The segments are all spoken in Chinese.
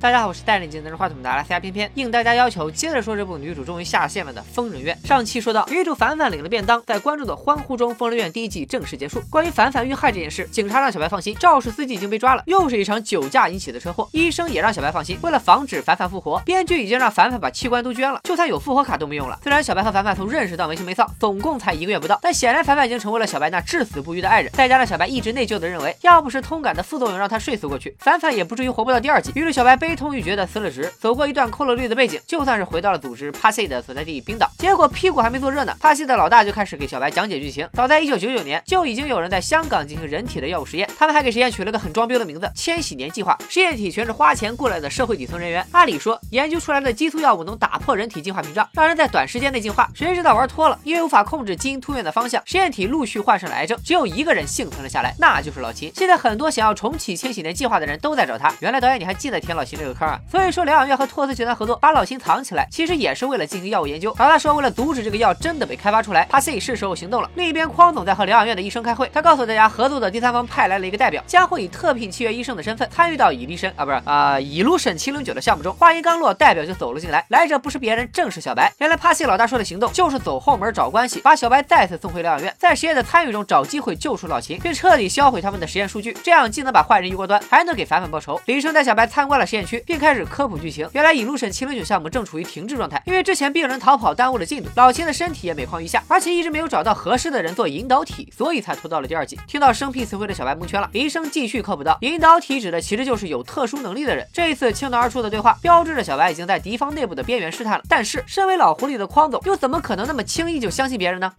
大家好，我是带领镜拿着话筒的阿拉斯加偏偏，应大家要求，接着说这部女主终于下线了的《疯人院》。上期说到，女主凡凡领了便当，在观众的欢呼中，《疯人院》第一季正式结束。关于凡凡遇害这件事，警察让小白放心，肇事司机已经被抓了，又是一场酒驾引起的车祸。医生也让小白放心，为了防止凡凡复活，编剧已经让凡凡把器官都捐了，就算有复活卡都没用了。虽然小白和凡凡从认识到没羞没臊，总共才一个月不到，但显然凡凡已经成为了小白那至死不渝的爱人。再加上小白一直内疚的认为，要不是通感的副作用让他睡死过去，凡凡也不至于活不到第二季。于是小白悲痛欲绝的辞了职。走过一段扣了绿的背景，就算是回到了组织帕西的所在地冰岛。结果屁股还没坐热呢，帕西的老大就开始给小白讲解剧情。早在一九九九年，就已经有人在香港进行人体的药物实验，他们还给实验取了个很装逼的名字——千禧年计划。实验体全是花钱雇来的社会底层人员。按理说，研究出来的激素药物能打破人体进化屏障，让人在短时间内进化。谁知道玩脱了，因为无法控制基因突变的方向，实验体陆续患上了癌症，只有一个人幸存了下来，那就是老秦。现在很多想要重启千禧年计划的人都在找他。原来导演你还记得田老秦这个坑啊？所以说疗养院和托斯。集团合作把老秦藏起来，其实也是为了进行药物研究。老大说，为了阻止这个药真的被开发出来，帕西是时候行动了。另一边，匡总在和疗养院的医生开会，他告诉大家，合作的第三方派来了一个代表，将会以特聘契约医生的身份参与到以利申啊，不是啊，以卢沈七零九的项目中。话音刚落，代表就走了进来，来者不是别人，正是小白。原来帕西老大说的行动就是走后门找关系，把小白再次送回疗养院，在实验的参与中找机会救出老秦，并彻底销毁他们的实验数据，这样既能把坏人一锅端，还能给反反报仇。李医生带小白参观了实验区，并开始科普剧情。原来以卢沈七零九项目。正处于停滞状态，因为之前病人逃跑耽误了进度，老秦的身体也每况愈下，而且一直没有找到合适的人做引导体，所以才拖到了第二季。听到生僻词汇的小白蒙圈了，医生继续科普道：引导体指的其实就是有特殊能力的人。这一次倾囊而出的对话，标志着小白已经在敌方内部的边缘试探了。但是，身为老狐狸的匡总，又怎么可能那么轻易就相信别人呢？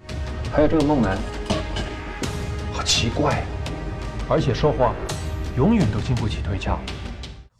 还有这个梦楠，好奇怪，啊而且说话永远都经不起推敲。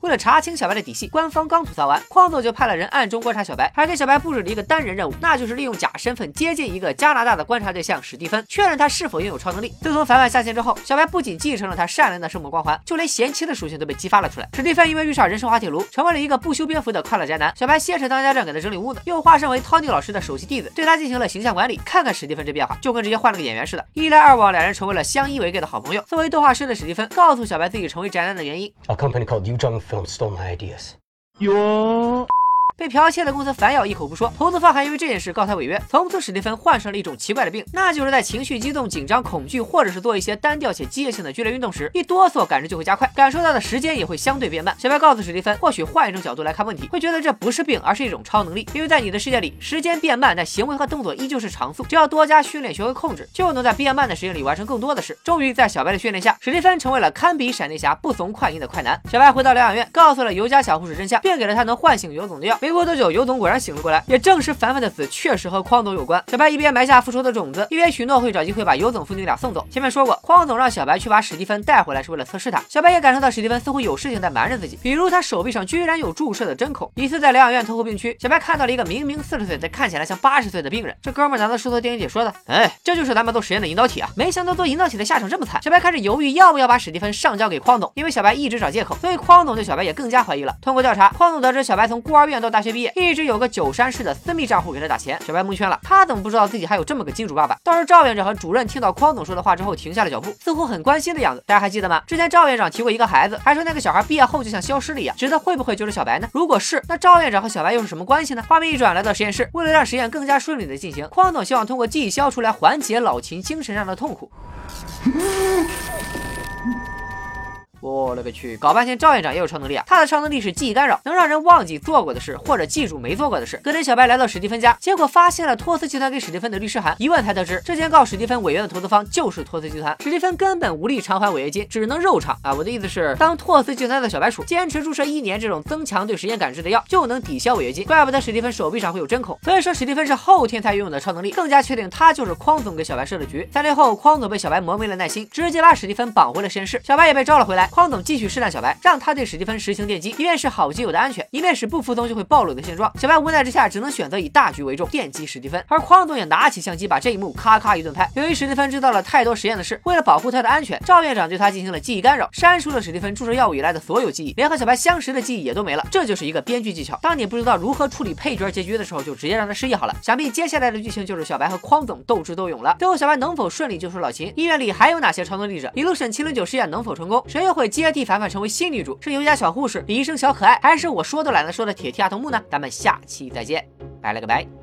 为了查清小白的底细，官方刚吐槽完，矿总就派了人暗中观察小白，还给小白布置了一个单人任务，那就是利用假身份接近一个加拿大的观察对象史蒂芬，确认他是否拥有超能力。自从凡凡下线之后，小白不仅继承了他善良的圣母光环，就连贤妻的属性都被激发了出来。史蒂芬因为遇上人生滑铁卢，成为了一个不修边幅的快乐宅男。小白先是当家政给他整理屋子，又化身为 Tony 老师的首席弟子，对他进行了形象管理。看看史蒂芬这变化，就跟直接换了个演员似的。一来二往，两人成为了相依为命的好朋友。作为动画师的史蒂芬告诉小白自己成为宅男的原因。They stole my Ideas. Your 被剽窃的公司反咬一口不说，投资方还因为这件事告他违约。从此，史蒂芬患上了一种奇怪的病，那就是在情绪激动、紧张、恐惧，或者是做一些单调且机械性的剧烈运动时，一哆嗦，感知就会加快，感受到的时间也会相对变慢。小白告诉史蒂芬，或许换一种角度来看问题，会觉得这不是病，而是一种超能力。因为在你的世界里，时间变慢，但行为和动作依旧是常速。只要多加训练，学会控制，就能在变慢的时间里完成更多的事。终于，在小白的训练下，史蒂芬成为了堪比闪电侠、不怂快银的快男。小白回到疗养院，告诉了尤家小护士真相，并给了他能唤醒尤总的药。没没过多久，尤总果然。醒了过来，也正是凡凡的死确实和匡总有关。小白一边埋下复仇的种子，一边许诺会找机会把尤总父女俩送走。前面说过，匡总让小白去把史蒂芬带回来是为了测试他。小白也感受到史蒂芬似乎有事情在瞒着自己，比如他手臂上居然有注射的针孔。一次在疗养院特护病区，小白看到了一个明明四十岁但看起来像八十岁的病人。这哥们难道是做电影解说的？哎，这就是咱们做实验的引导体啊！没想到做引导体的下场这么惨。小白开始犹豫要不要把史蒂芬上交给匡总，因为小白一直找借口，所以匡总对小白也更加怀疑了。通过调查，匡总得知小白从孤儿院到大大学毕业，一直有个九山市的。私密账户给他打钱，小白蒙圈了。他怎么不知道自己还有这么个金主爸爸？倒是赵院长和主任听到匡总说的话之后，停下了脚步，似乎很关心的样子。大家还记得吗？之前赵院长提过一个孩子，还说那个小孩毕业后就像消失了一样，觉得会不会就是小白呢？如果是，那赵院长和小白又是什么关系呢？画面一转，来到实验室，为了让实验更加顺利的进行，匡总希望通过记忆消除来缓解老秦精神上的痛苦。我勒个去！搞半天赵院长也有超能力啊！他的超能力是记忆干扰，能让人忘记做过的事，或者记住没做过的事。隔天，小白来到史蒂芬家，结果发现了托斯集团给史蒂芬的律师函。一问才得知，之前告史蒂芬违约的投资方就是托斯集团，史蒂芬根本无力偿还违约金，只能肉偿啊！我的意思是，当托斯集团的小白鼠坚持注射一年这种增强对时间感知的药，就能抵消违约金。怪不得史蒂芬手臂上会有针孔。所以说，史蒂芬是后天才拥有的超能力，更加确定他就是匡总给小白设的局。三天后，匡总被小白磨没了耐心，直接把史蒂芬绑回了实验室，小白也被招了回来。匡总继续试探。小白让他对史蒂芬实行电击，一面是好基友的安全，一面是不服从就会暴露的现状。小白无奈之下，只能选择以大局为重，电击史蒂芬。而匡总也拿起相机，把这一幕咔咔一顿拍。由于史蒂芬知道了太多实验的事，为了保护他的安全，赵院长对他进行了记忆干扰，删除了史蒂芬注射药物以来的所有记忆，连和小白相识的记忆也都没了。这就是一个编剧技巧。当你不知道如何处理配角结局的时候，就直接让他失忆好了。想必接下来的剧情就是小白和匡总斗智斗勇了。最后，小白能否顺利救出老秦？医院里还有哪些超能力者？一路审七零九试验能否成功？谁又会？会接替凡凡成为新女主？是尤家小护士、李医生小可爱，还是我说都懒得说的铁 T 阿童木呢？咱们下期再见，拜了个拜。